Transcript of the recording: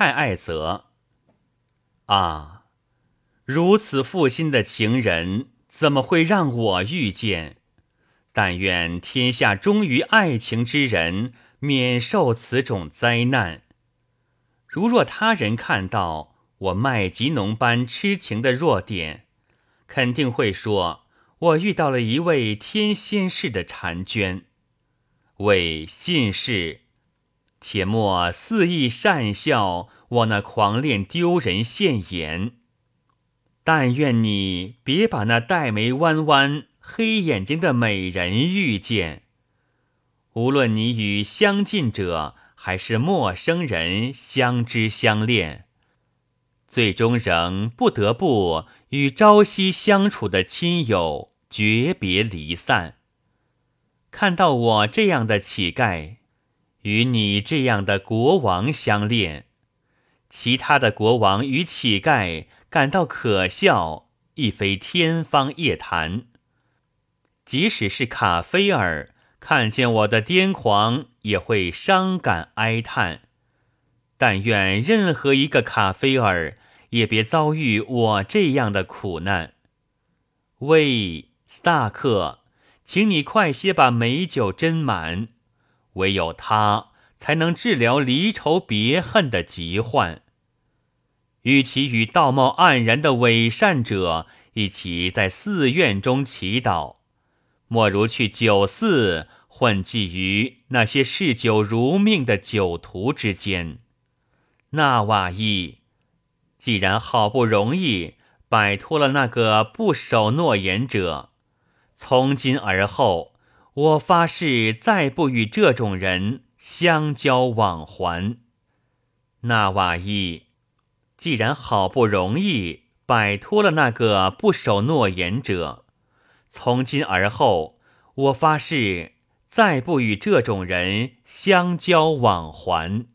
太爱泽。啊，如此负心的情人，怎么会让我遇见？但愿天下忠于爱情之人，免受此种灾难。如若他人看到我麦吉农般痴情的弱点，肯定会说我遇到了一位天仙似的婵娟。为信士，且莫肆意讪笑我那狂恋丢人现眼。但愿你别把那黛眉弯弯。黑眼睛的美人遇见，无论你与相近者还是陌生人相知相恋，最终仍不得不与朝夕相处的亲友诀别离散。看到我这样的乞丐，与你这样的国王相恋，其他的国王与乞丐感到可笑，亦非天方夜谭。即使是卡菲尔看见我的癫狂，也会伤感哀叹。但愿任何一个卡菲尔也别遭遇我这样的苦难。喂，萨克，请你快些把美酒斟满，唯有它才能治疗离愁别恨的疾患。与其与道貌岸然的伪善者一起在寺院中祈祷。莫如去酒肆混迹于那些嗜酒如命的酒徒之间。纳瓦伊，既然好不容易摆脱了那个不守诺言者，从今而后，我发誓再不与这种人相交往还。纳瓦伊，既然好不容易摆脱了那个不守诺言者。从今而后，我发誓再不与这种人相交往还。